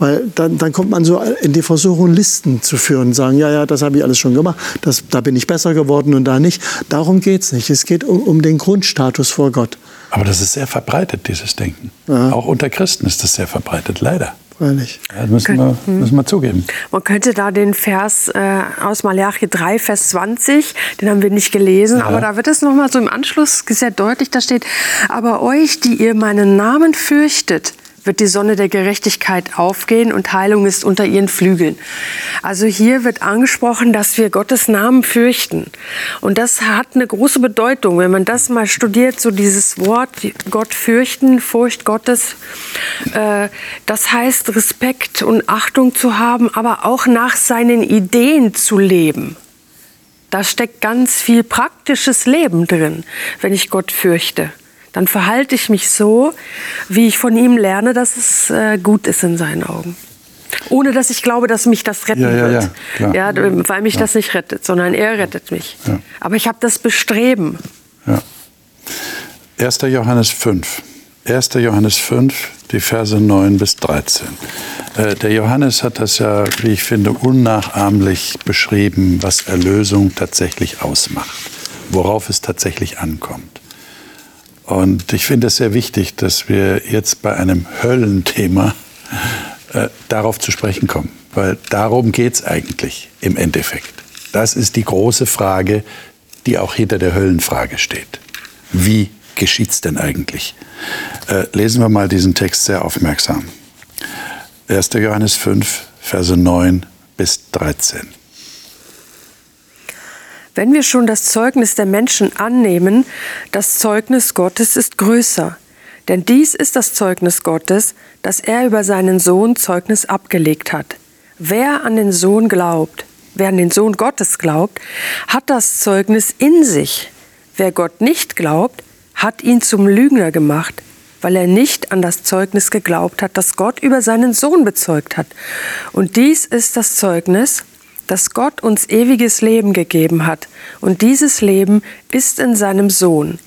Weil dann, dann kommt man so in die Versuchung, Listen zu führen, sagen, ja, ja, das habe ich alles schon gemacht, das, da bin ich besser geworden und da nicht. Darum geht es nicht. Es geht um, um den Grundstatus vor Gott. Aber das ist sehr verbreitet, dieses Denken. Ja. Auch unter Christen ist das sehr verbreitet, leider. Freilich. Ja, das müssen wir, müssen wir zugeben. Man könnte da den Vers äh, aus Malachi 3, Vers 20, den haben wir nicht gelesen, ja. aber da wird es nochmal so im Anschluss sehr deutlich, da steht, aber euch, die ihr meinen Namen fürchtet, wird die Sonne der Gerechtigkeit aufgehen und Heilung ist unter ihren Flügeln. Also hier wird angesprochen, dass wir Gottes Namen fürchten. Und das hat eine große Bedeutung, wenn man das mal studiert, so dieses Wort Gott fürchten, Furcht Gottes. Äh, das heißt Respekt und Achtung zu haben, aber auch nach seinen Ideen zu leben. Da steckt ganz viel praktisches Leben drin, wenn ich Gott fürchte dann verhalte ich mich so, wie ich von ihm lerne, dass es äh, gut ist in seinen Augen. Ohne dass ich glaube, dass mich das retten ja, ja, wird. Ja, ja, weil mich das nicht rettet, sondern er rettet mich. Aber ich habe das Bestreben. 1. Johannes 5. 1. Johannes 5, die Verse 9 bis 13. Äh, der Johannes hat das ja, wie ich finde, unnachahmlich beschrieben, was Erlösung tatsächlich ausmacht, worauf es tatsächlich ankommt. Und ich finde es sehr wichtig, dass wir jetzt bei einem Höllenthema äh, darauf zu sprechen kommen, weil darum geht es eigentlich im Endeffekt. Das ist die große Frage, die auch hinter der Höllenfrage steht. Wie geschieht es denn eigentlich? Äh, lesen wir mal diesen Text sehr aufmerksam. 1. Johannes 5, Verse 9 bis 13. Wenn wir schon das Zeugnis der Menschen annehmen, das Zeugnis Gottes ist größer. Denn dies ist das Zeugnis Gottes, dass er über seinen Sohn Zeugnis abgelegt hat. Wer an den Sohn glaubt, wer an den Sohn Gottes glaubt, hat das Zeugnis in sich. Wer Gott nicht glaubt, hat ihn zum Lügner gemacht, weil er nicht an das Zeugnis geglaubt hat, das Gott über seinen Sohn bezeugt hat. Und dies ist das Zeugnis, dass Gott uns ewiges Leben gegeben hat, und dieses Leben ist in seinem Sohn.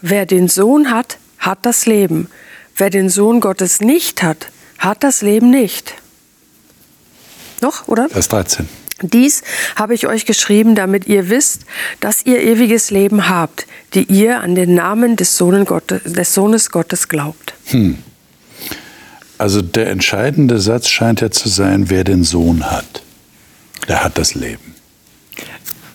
Wer den Sohn hat, hat das Leben. Wer den Sohn Gottes nicht hat, hat das Leben nicht. Noch, oder? Vers 13. Dies habe ich euch geschrieben, damit ihr wisst, dass ihr ewiges Leben habt, die ihr an den Namen des, Gottes, des Sohnes Gottes glaubt. Hm. Also der entscheidende Satz scheint ja zu sein, wer den Sohn hat der hat das Leben.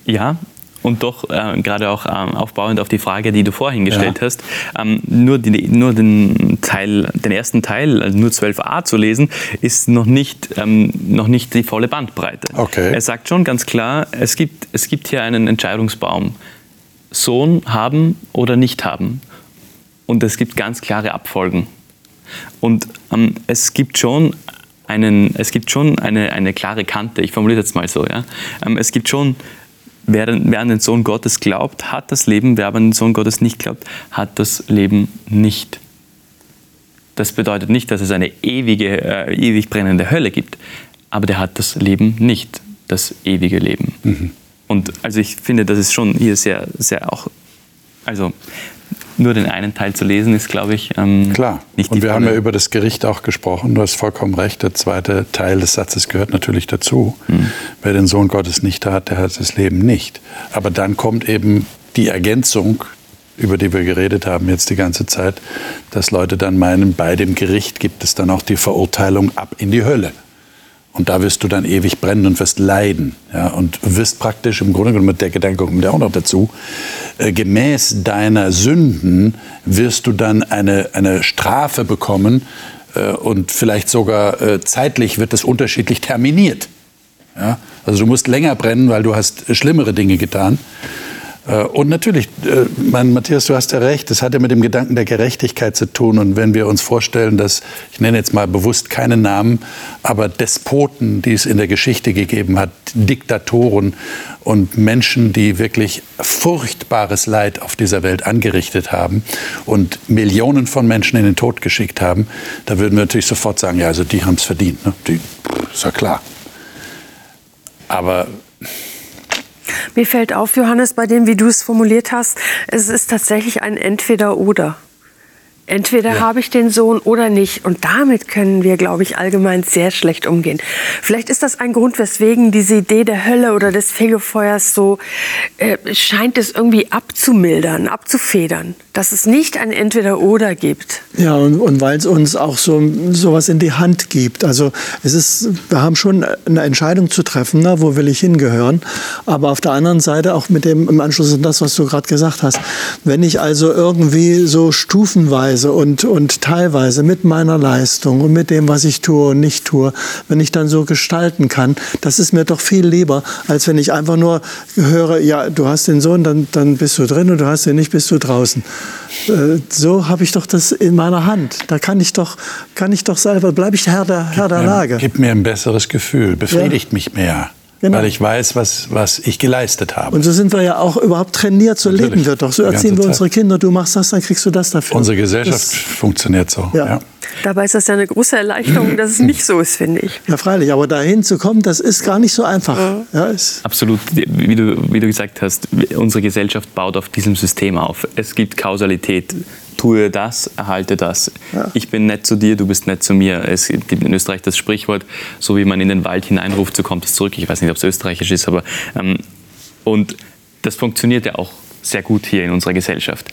Ja, und doch äh, gerade auch ähm, aufbauend auf die Frage, die du vorhin gestellt ja. hast, ähm, nur, die, nur den, Teil, den ersten Teil, also nur 12a zu lesen, ist noch nicht, ähm, noch nicht die volle Bandbreite. Okay. Er sagt schon ganz klar, es gibt, es gibt hier einen Entscheidungsbaum. Sohn haben oder nicht haben. Und es gibt ganz klare Abfolgen. Und ähm, es gibt schon einen, es gibt schon eine, eine klare Kante, ich formuliere das mal so. Ja? Ähm, es gibt schon, wer, wer an den Sohn Gottes glaubt, hat das Leben, wer an den Sohn Gottes nicht glaubt, hat das Leben nicht. Das bedeutet nicht, dass es eine ewige, äh, ewig brennende Hölle gibt, aber der hat das Leben nicht, das ewige Leben. Mhm. Und also ich finde, das ist schon hier sehr, sehr auch, also nur den einen Teil zu lesen, ist, glaube ich, ähm, klar. Nicht Und wir haben ja über das Gericht auch gesprochen. Du hast vollkommen recht. Der zweite Teil des Satzes gehört natürlich dazu. Hm. Wer den Sohn Gottes nicht hat, der hat das Leben nicht. Aber dann kommt eben die Ergänzung, über die wir geredet haben jetzt die ganze Zeit, dass Leute dann meinen, bei dem Gericht gibt es dann auch die Verurteilung ab in die Hölle. Und da wirst du dann ewig brennen und wirst leiden. Ja, und wirst praktisch, im Grunde genommen, der Gedanke kommt ja auch noch dazu, äh, gemäß deiner Sünden wirst du dann eine, eine Strafe bekommen äh, und vielleicht sogar äh, zeitlich wird das unterschiedlich terminiert. Ja? Also du musst länger brennen, weil du hast schlimmere Dinge getan. Äh, und natürlich, äh, mein Matthias, du hast ja recht, das hat ja mit dem Gedanken der Gerechtigkeit zu tun. Und wenn wir uns vorstellen, dass, ich nenne jetzt mal bewusst keine Namen, aber Despoten, die es in der Geschichte gegeben hat, Diktatoren und Menschen, die wirklich furchtbares Leid auf dieser Welt angerichtet haben und Millionen von Menschen in den Tod geschickt haben, da würden wir natürlich sofort sagen, ja, also die haben es verdient. Ne? Die, ist ja klar. Aber mir fällt auf, Johannes, bei dem, wie du es formuliert hast, es ist tatsächlich ein Entweder-Oder. Entweder ja. habe ich den Sohn oder nicht. Und damit können wir, glaube ich, allgemein sehr schlecht umgehen. Vielleicht ist das ein Grund, weswegen diese Idee der Hölle oder des Fegefeuers so äh, scheint es irgendwie abzumildern, abzufedern. Dass es nicht ein Entweder-Oder gibt. Ja, und, und weil es uns auch so sowas in die Hand gibt. Also es ist, wir haben schon eine Entscheidung zu treffen, ne, wo will ich hingehören. Aber auf der anderen Seite auch mit dem im Anschluss an das, was du gerade gesagt hast. Wenn ich also irgendwie so stufenweise Weise und, und teilweise mit meiner Leistung und mit dem, was ich tue und nicht tue, wenn ich dann so gestalten kann, das ist mir doch viel lieber, als wenn ich einfach nur höre, ja, du hast den Sohn, dann, dann bist du drin und du hast ihn nicht, bist du draußen. Äh, so habe ich doch das in meiner Hand. Da kann ich doch, kann ich doch selber, bleibe ich Herr der, Herr der Lage. Gib mir ein besseres Gefühl, befriedigt ja. mich mehr. Genau. Weil ich weiß, was, was ich geleistet habe. Und so sind wir ja auch überhaupt trainiert, so Natürlich. leben wir doch. So erziehen wir unsere Kinder, du machst das, dann kriegst du das dafür. Unsere Gesellschaft das, funktioniert so. Ja. ja. Dabei ist das ja eine große Erleichterung, dass es nicht so ist, finde ich. Ja, freilich, aber dahin zu kommen, das ist gar nicht so einfach. Ja. Absolut, wie du, wie du gesagt hast, unsere Gesellschaft baut auf diesem System auf. Es gibt Kausalität tue das, erhalte das. Ja. Ich bin nett zu dir, du bist nett zu mir. Es gibt in Österreich das Sprichwort, so wie man in den Wald hineinruft, so kommt es zurück. Ich weiß nicht, ob es österreichisch ist, aber ähm, und das funktioniert ja auch sehr gut hier in unserer Gesellschaft.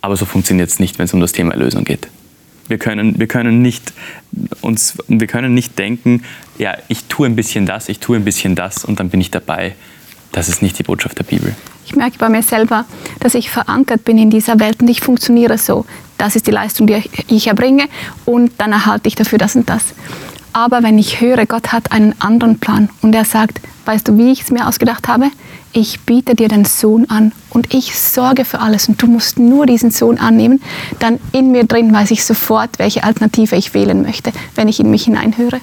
Aber so funktioniert es nicht, wenn es um das Thema Erlösung geht. Wir können, wir, können nicht uns, wir können nicht denken, ja, ich tue ein bisschen das, ich tue ein bisschen das und dann bin ich dabei. Das ist nicht die Botschaft der Bibel. Ich merke bei mir selber, dass ich verankert bin in dieser Welt und ich funktioniere so. Das ist die Leistung, die ich erbringe und dann erhalte ich dafür das und das. Aber wenn ich höre, Gott hat einen anderen Plan und er sagt, weißt du, wie ich es mir ausgedacht habe? Ich biete dir den Sohn an und ich sorge für alles und du musst nur diesen Sohn annehmen, dann in mir drin weiß ich sofort, welche Alternative ich wählen möchte, wenn ich in mich hineinhöre.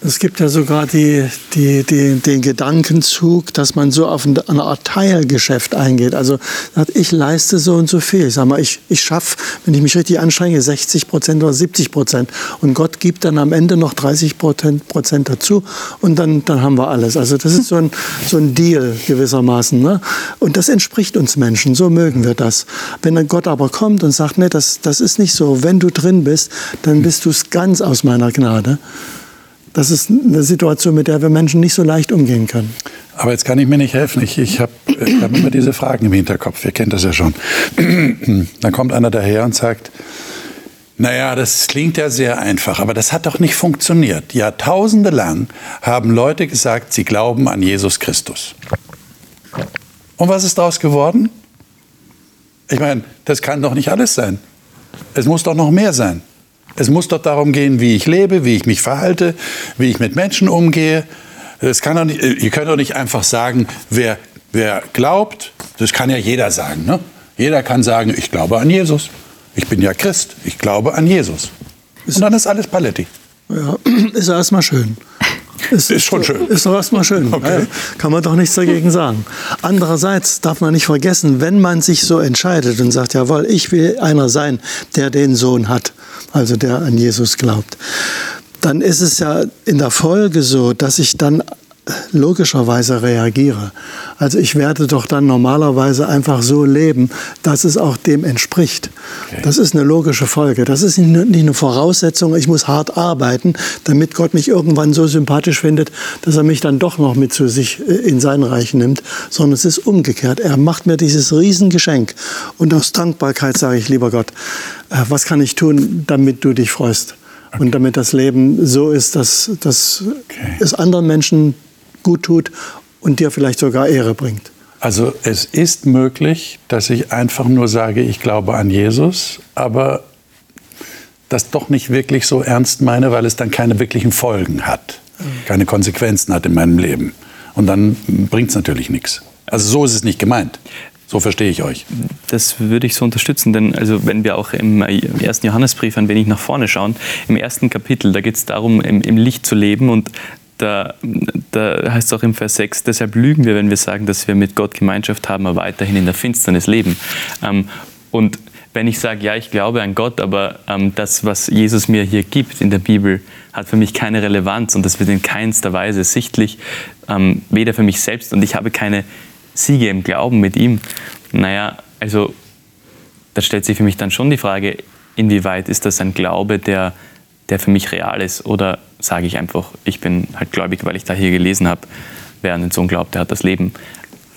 Es gibt ja sogar die, die, die, den Gedankenzug, dass man so auf eine Art Teilgeschäft eingeht. Also ich leiste so und so viel. Ich sage mal, ich, ich schaffe, wenn ich mich richtig anstrenge, 60 Prozent oder 70 Prozent. Und Gott gibt dann am Ende noch 30 Prozent dazu und dann, dann haben wir alles. Also das ist so ein, so ein Deal gewissermaßen. Ne? Und das entspricht uns Menschen, so mögen wir das. Wenn dann Gott aber kommt und sagt, nee, das, das ist nicht so, wenn du drin bist, dann bist du es ganz aus meiner Gnade. Das ist eine Situation, mit der wir Menschen nicht so leicht umgehen können. Aber jetzt kann ich mir nicht helfen. Ich, ich habe hab immer diese Fragen im Hinterkopf. Ihr kennt das ja schon. Dann kommt einer daher und sagt, naja, das klingt ja sehr einfach, aber das hat doch nicht funktioniert. Jahrtausende lang haben Leute gesagt, sie glauben an Jesus Christus. Und was ist daraus geworden? Ich meine, das kann doch nicht alles sein. Es muss doch noch mehr sein. Es muss doch darum gehen, wie ich lebe, wie ich mich verhalte, wie ich mit Menschen umgehe. Das kann doch nicht, ihr könnt doch nicht einfach sagen, wer, wer glaubt, das kann ja jeder sagen. Ne? Jeder kann sagen, ich glaube an Jesus. Ich bin ja Christ, ich glaube an Jesus. Und dann ist alles Paletti. Ja, ist erstmal schön. Ist, ist schon schön. Ist doch erstmal schön. Okay. Kann man doch nichts dagegen sagen. Andererseits darf man nicht vergessen, wenn man sich so entscheidet und sagt, jawohl, ich will einer sein, der den Sohn hat, also der an Jesus glaubt, dann ist es ja in der Folge so, dass ich dann logischerweise reagiere. Also ich werde doch dann normalerweise einfach so leben, dass es auch dem entspricht. Okay. Das ist eine logische Folge. Das ist nicht eine Voraussetzung, ich muss hart arbeiten, damit Gott mich irgendwann so sympathisch findet, dass er mich dann doch noch mit zu sich äh, in sein Reich nimmt, sondern es ist umgekehrt. Er macht mir dieses Riesengeschenk und aus Dankbarkeit sage ich, lieber Gott, äh, was kann ich tun, damit du dich freust? Okay. Und damit das Leben so ist, dass, dass okay. es anderen Menschen gut tut und dir vielleicht sogar Ehre bringt. Also es ist möglich, dass ich einfach nur sage, ich glaube an Jesus, aber das doch nicht wirklich so ernst meine, weil es dann keine wirklichen Folgen hat, keine Konsequenzen hat in meinem Leben. Und dann bringt es natürlich nichts. Also so ist es nicht gemeint. So verstehe ich euch. Das würde ich so unterstützen, denn also wenn wir auch im ersten Johannesbrief ein wenig nach vorne schauen, im ersten Kapitel, da geht es darum, im, im, Licht zu leben und da, da heißt es auch im Vers 6, deshalb lügen wir, wenn wir sagen, dass wir mit Gott Gemeinschaft haben, aber weiterhin in der Finsternis leben. Ähm, und wenn ich sage, ja, ich glaube an Gott, aber ähm, das, was Jesus mir hier gibt in der Bibel, hat für mich keine Relevanz und das wird in keinster Weise sichtlich, ähm, weder für mich selbst und ich habe keine Siege im Glauben mit ihm. Naja, also da stellt sich für mich dann schon die Frage, inwieweit ist das ein Glaube, der, der für mich real ist? Oder sage ich einfach, ich bin halt gläubig, weil ich da hier gelesen habe, wer an den Sohn glaubt, der hat das Leben.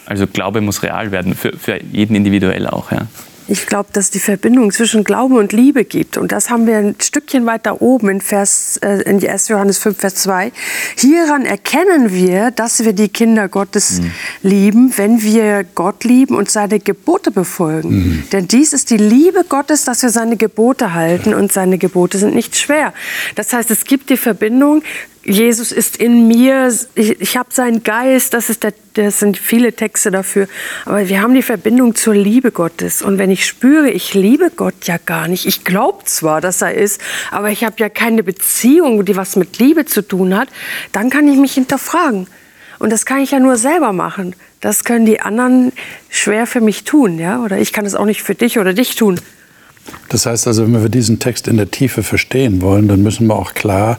Also Glaube muss real werden, für, für jeden individuell auch. Ja. Ich glaube, dass es die Verbindung zwischen Glaube und Liebe gibt. Und das haben wir ein Stückchen weiter oben in, Vers, äh, in 1. Johannes 5, Vers 2. Hieran erkennen wir, dass wir die Kinder Gottes mhm. lieben, wenn wir Gott lieben und seine Gebote befolgen. Mhm. Denn dies ist die Liebe Gottes, dass wir seine Gebote halten. Und seine Gebote sind nicht schwer. Das heißt, es gibt die Verbindung Jesus ist in mir, ich, ich habe seinen Geist, das, ist der, das sind viele Texte dafür. Aber wir haben die Verbindung zur Liebe Gottes. Und wenn ich spüre, ich liebe Gott ja gar nicht, ich glaube zwar, dass er ist, aber ich habe ja keine Beziehung, die was mit Liebe zu tun hat, dann kann ich mich hinterfragen. Und das kann ich ja nur selber machen. Das können die anderen schwer für mich tun, ja? Oder ich kann es auch nicht für dich oder dich tun. Das heißt also, wenn wir diesen Text in der Tiefe verstehen wollen, dann müssen wir auch klar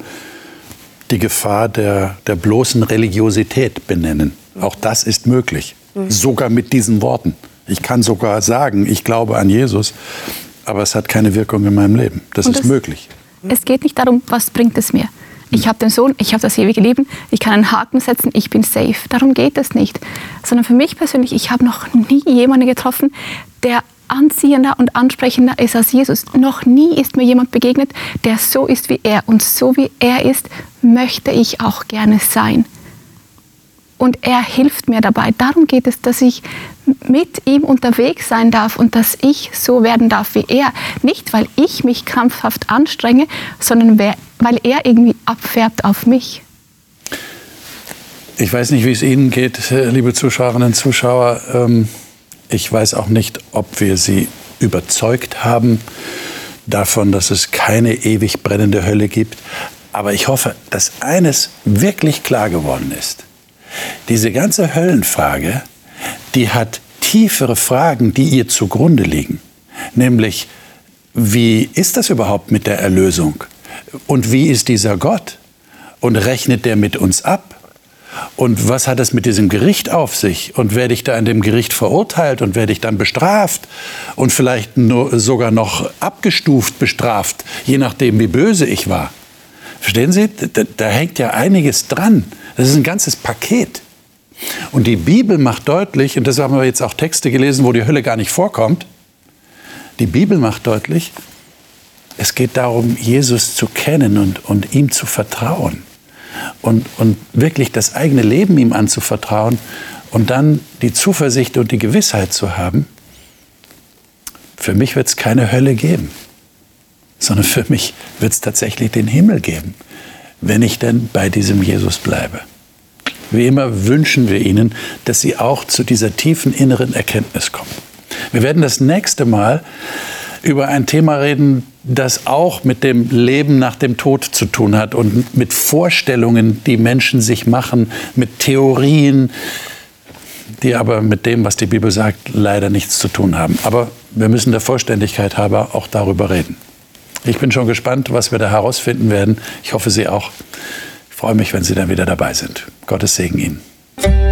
die Gefahr der, der bloßen Religiosität benennen. Auch das ist möglich, mhm. sogar mit diesen Worten. Ich kann sogar sagen, ich glaube an Jesus, aber es hat keine Wirkung in meinem Leben. Das Und ist möglich. Es geht nicht darum, was bringt es mir. Ich habe den Sohn, ich habe das ewige Leben, ich kann einen Haken setzen, ich bin safe. Darum geht es nicht. Sondern für mich persönlich, ich habe noch nie jemanden getroffen, der anziehender und ansprechender ist als Jesus. Noch nie ist mir jemand begegnet, der so ist wie er. Und so wie er ist, möchte ich auch gerne sein. Und er hilft mir dabei. Darum geht es, dass ich mit ihm unterwegs sein darf und dass ich so werden darf wie er. Nicht, weil ich mich krampfhaft anstrenge, sondern weil er irgendwie abfärbt auf mich. Ich weiß nicht, wie es Ihnen geht, liebe Zuschauerinnen und Zuschauer. Ähm, ich weiß auch nicht, ob wir sie überzeugt haben davon, dass es keine ewig brennende Hölle gibt. Aber ich hoffe, dass eines wirklich klar geworden ist. Diese ganze Höllenfrage, die hat tiefere Fragen, die ihr zugrunde liegen. Nämlich, wie ist das überhaupt mit der Erlösung? Und wie ist dieser Gott? Und rechnet der mit uns ab? Und was hat es mit diesem Gericht auf sich? Und werde ich da in dem Gericht verurteilt und werde ich dann bestraft und vielleicht nur, sogar noch abgestuft bestraft, je nachdem, wie böse ich war? Verstehen Sie? Da, da hängt ja einiges dran. Das ist ein ganzes Paket. Und die Bibel macht deutlich, und deshalb haben wir jetzt auch Texte gelesen, wo die Hölle gar nicht vorkommt, die Bibel macht deutlich, es geht darum, Jesus zu kennen und, und ihm zu vertrauen und, und wirklich das eigene Leben ihm anzuvertrauen und dann die Zuversicht und die Gewissheit zu haben, für mich wird es keine Hölle geben, sondern für mich wird es tatsächlich den Himmel geben, wenn ich denn bei diesem Jesus bleibe. Wie immer wünschen wir Ihnen, dass Sie auch zu dieser tiefen inneren Erkenntnis kommen. Wir werden das nächste Mal über ein Thema reden, das auch mit dem Leben nach dem Tod zu tun hat und mit Vorstellungen, die Menschen sich machen, mit Theorien, die aber mit dem, was die Bibel sagt, leider nichts zu tun haben. Aber wir müssen der Vollständigkeit halber auch darüber reden. Ich bin schon gespannt, was wir da herausfinden werden. Ich hoffe, Sie auch. Ich freue mich, wenn Sie dann wieder dabei sind. Gottes Segen Ihnen.